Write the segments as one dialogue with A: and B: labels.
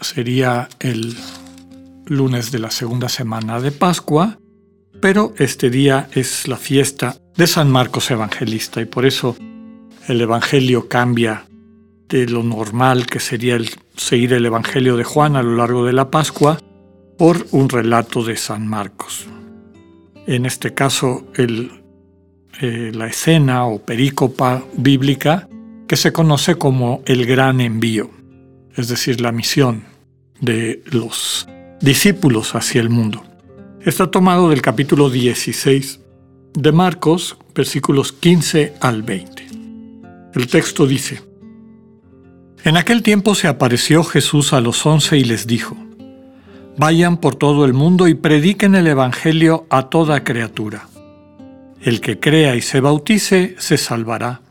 A: sería el lunes de la segunda semana de Pascua, pero este día es la fiesta de San Marcos Evangelista y por eso el Evangelio cambia de lo normal que sería el seguir el Evangelio de Juan a lo largo de la Pascua por un relato de San Marcos. En este caso, eh, la escena o perícopa bíblica que se conoce como el gran envío, es decir, la misión de los discípulos hacia el mundo. Está tomado del capítulo 16 de Marcos, versículos 15 al 20. El texto dice, En aquel tiempo se apareció Jesús a los once y les dijo, Vayan por todo el mundo y prediquen el Evangelio a toda criatura. El que crea y se bautice se salvará.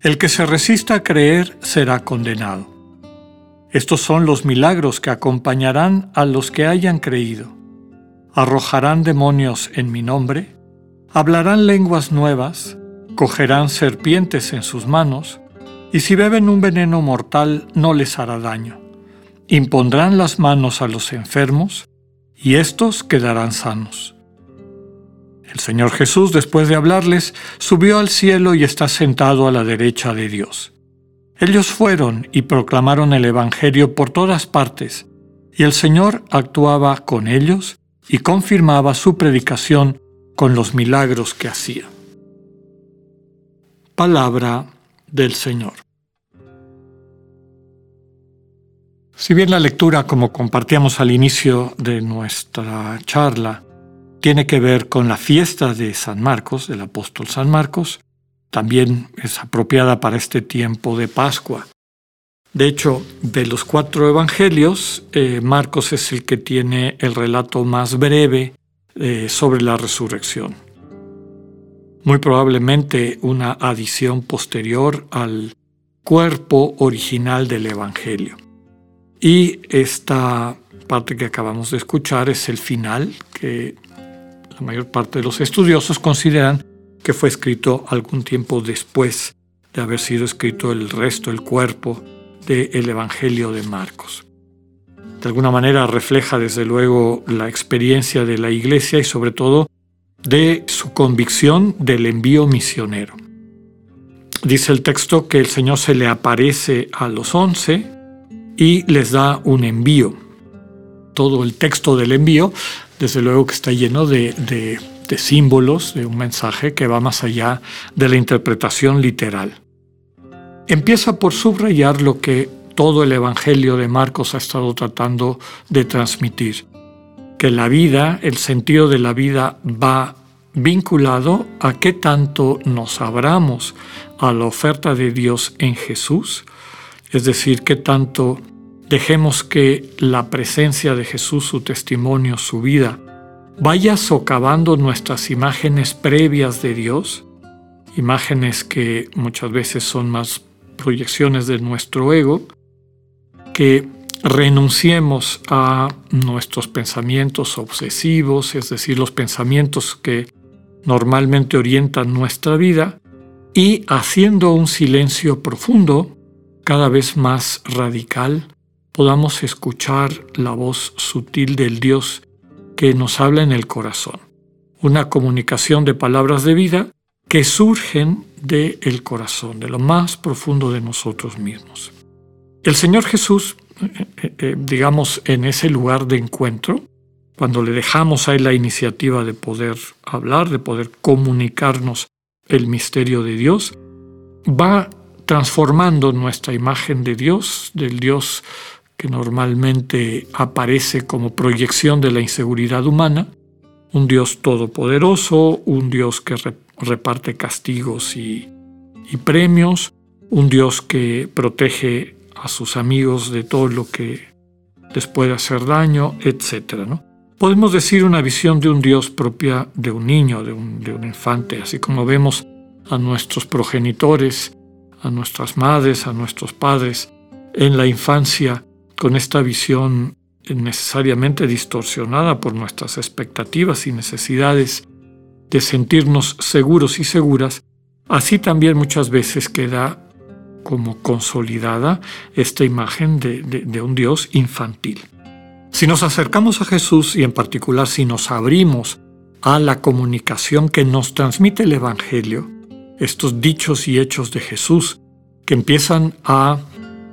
A: El que se resista a creer será condenado. Estos son los milagros que acompañarán a los que hayan creído. Arrojarán demonios en mi nombre, hablarán lenguas nuevas, cogerán serpientes en sus manos, y si beben un veneno mortal no les hará daño. Impondrán las manos a los enfermos, y éstos quedarán sanos. El Señor Jesús, después de hablarles, subió al cielo y está sentado a la derecha de Dios. Ellos fueron y proclamaron el Evangelio por todas partes, y el Señor actuaba con ellos y confirmaba su predicación con los milagros que hacía. Palabra del Señor. Si bien la lectura, como compartíamos al inicio de nuestra charla, tiene que ver con la fiesta de San Marcos, del apóstol San Marcos, también es apropiada para este tiempo de Pascua. De hecho, de los cuatro evangelios, eh, Marcos es el que tiene el relato más breve eh, sobre la resurrección. Muy probablemente una adición posterior al cuerpo original del evangelio. Y esta parte que acabamos de escuchar es el final que la mayor parte de los estudiosos consideran que fue escrito algún tiempo después de haber sido escrito el resto, el cuerpo del Evangelio de Marcos. De alguna manera refleja desde luego la experiencia de la Iglesia y sobre todo de su convicción del envío misionero. Dice el texto que el Señor se le aparece a los once y les da un envío. Todo el texto del envío, desde luego que está lleno de, de de símbolos de un mensaje que va más allá de la interpretación literal. Empieza por subrayar lo que todo el Evangelio de Marcos ha estado tratando de transmitir, que la vida, el sentido de la vida va vinculado a qué tanto nos abramos a la oferta de Dios en Jesús, es decir, qué tanto dejemos que la presencia de Jesús, su testimonio, su vida, vaya socavando nuestras imágenes previas de Dios, imágenes que muchas veces son más proyecciones de nuestro ego, que renunciemos a nuestros pensamientos obsesivos, es decir, los pensamientos que normalmente orientan nuestra vida, y haciendo un silencio profundo, cada vez más radical, podamos escuchar la voz sutil del Dios que nos habla en el corazón. Una comunicación de palabras de vida que surgen del el corazón, de lo más profundo de nosotros mismos. El Señor Jesús, eh, eh, eh, digamos, en ese lugar de encuentro, cuando le dejamos a Él la iniciativa de poder hablar, de poder comunicarnos el misterio de Dios, va transformando nuestra imagen de Dios, del Dios que normalmente aparece como proyección de la inseguridad humana, un Dios todopoderoso, un Dios que reparte castigos y, premios, un Dios que protege a sus amigos de todo lo que les puede hacer daño, etc. ¿no? Podemos decir una visión de un Dios propia de un niño, de un, de un infante, así como vemos a nuestros progenitores, a nuestras madres, a nuestros padres en la infancia con esta visión necesariamente distorsionada por nuestras expectativas y necesidades de sentirnos seguros y seguras, así también muchas veces queda como consolidada esta imagen de, un Dios infantil. Si nos acercamos a Jesús y en particular si nos abrimos a la comunicación que nos transmite el Evangelio, estos dichos y hechos de Jesús que empiezan a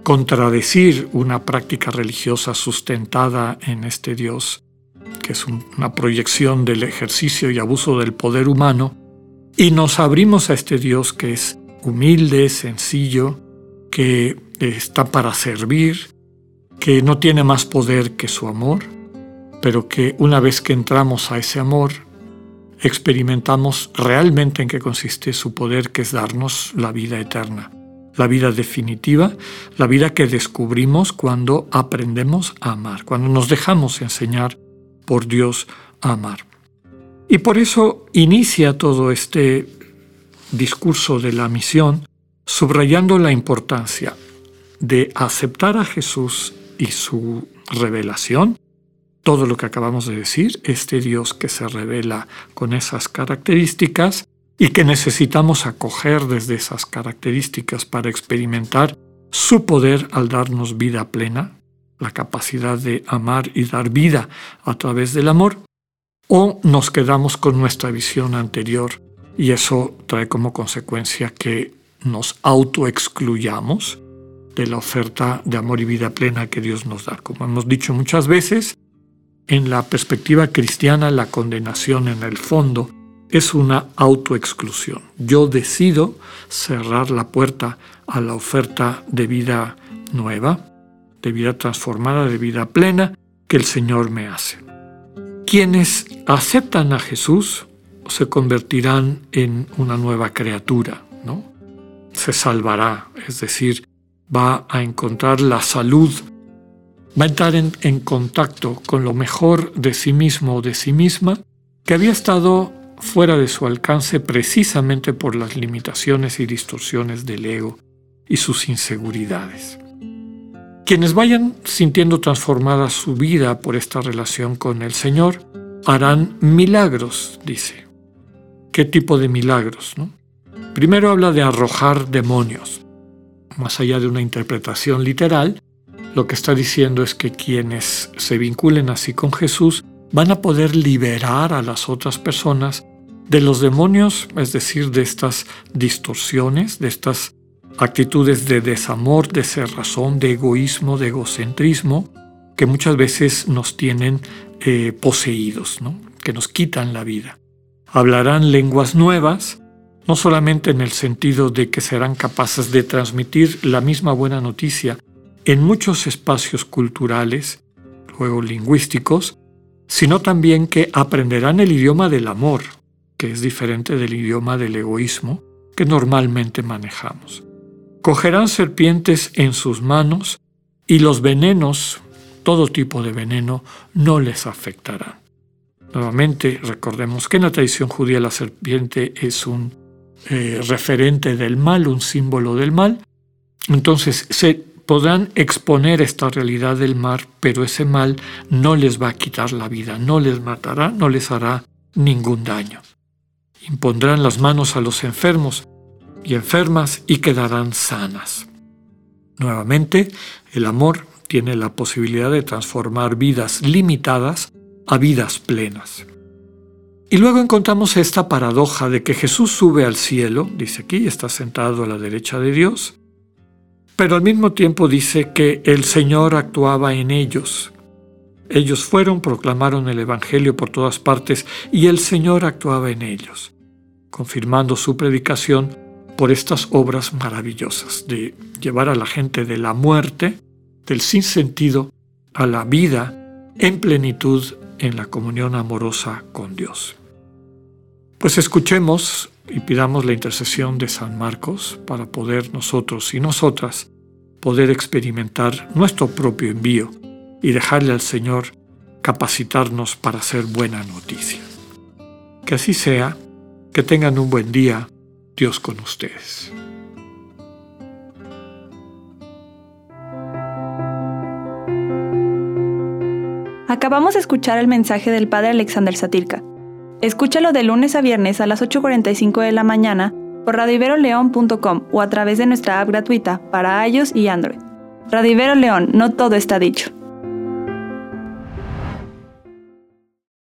A: contradecir una práctica religiosa sustentada en este Dios, que es una proyección del ejercicio y abuso del poder humano, y nos abrimos a este Dios que es humilde, sencillo, que está para servir, que no tiene más poder que su amor, pero que una vez que entramos a ese amor, experimentamos realmente en qué consiste su poder, que es darnos la vida eterna, la vida definitiva, la vida que descubrimos cuando aprendemos a amar, cuando nos dejamos enseñar por Dios a amar. Y por eso inicia todo este discurso de la misión subrayando la importancia de aceptar a Jesús y su revelación, todo lo que acabamos de decir, este Dios que se revela con esas características y que necesitamos acoger desde esas características para experimentar su poder al darnos vida plena, la capacidad de amar y dar vida a través del amor, o nos quedamos con nuestra visión anterior y eso trae como consecuencia que nos autoexcluyamos de la oferta de amor y vida plena que Dios nos da. Como hemos dicho muchas veces, en la perspectiva cristiana la condenación en el fondo es una autoexclusión. Yo decido cerrar la puerta a la oferta de vida nueva, de vida transformada, de vida plena que el Señor me hace. Quienes aceptan a Jesús se convertirán en una nueva criatura, ¿no? se salvará, es decir, va a encontrar la salud, va a entrar en, contacto con lo mejor de sí mismo o de sí misma, que había estado fuera de su alcance precisamente por las limitaciones y distorsiones del ego y sus inseguridades. Quienes vayan sintiendo transformada su vida por esta relación con el Señor harán milagros, dice. ¿Qué tipo de milagros? No? Primero habla de arrojar demonios. Más allá de una interpretación literal, lo que está diciendo es que quienes se vinculen así con Jesús van a poder liberar a las otras personas de los demonios, es decir, de estas distorsiones, de estas actitudes de desamor, de cerrazón, de egoísmo, de egocentrismo, que muchas veces nos tienen eh, poseídos, ¿no? que nos quitan la vida. Hablarán lenguas nuevas, no solamente en el sentido de que serán capaces de transmitir la misma buena noticia en muchos espacios culturales, luego lingüísticos, sino también que aprenderán el idioma del amor, que es diferente del idioma del egoísmo que normalmente manejamos. Cogerán serpientes en sus manos y los venenos, todo tipo de veneno, no les afectarán. Nuevamente, recordemos que en la tradición judía la serpiente es un eh, referente del mal, un símbolo del mal. Entonces se podrán exponer esta realidad del mal, pero ese mal no les va a quitar la vida, no les matará, no les hará ningún daño. Impondrán las manos a los enfermos y enfermas y quedarán sanas. Nuevamente, el amor tiene la posibilidad de transformar vidas limitadas a vidas plenas. Y luego encontramos esta paradoja de que Jesús sube al cielo, dice aquí, está sentado a la derecha de Dios, pero al mismo tiempo dice que el Señor actuaba en ellos. Ellos fueron, proclamaron el Evangelio por todas partes y el Señor actuaba en ellos, confirmando su predicación por estas obras maravillosas de llevar a la gente de la muerte, del sinsentido, a la vida en plenitud en la comunión amorosa con Dios. Pues escuchemos y pidamos la intercesión de San Marcos para poder nosotros y nosotras poder experimentar nuestro propio envío y dejarle al Señor capacitarnos para hacer buena noticia. Que así sea, que tengan un buen día, Dios con ustedes.
B: Acabamos de escuchar el mensaje del Padre Alexander Satirka. Escúchalo de lunes a viernes a las 8.45 de la mañana por radiveroleón.com o a través de nuestra app gratuita para iOS y Android. Radivero León, no todo está dicho.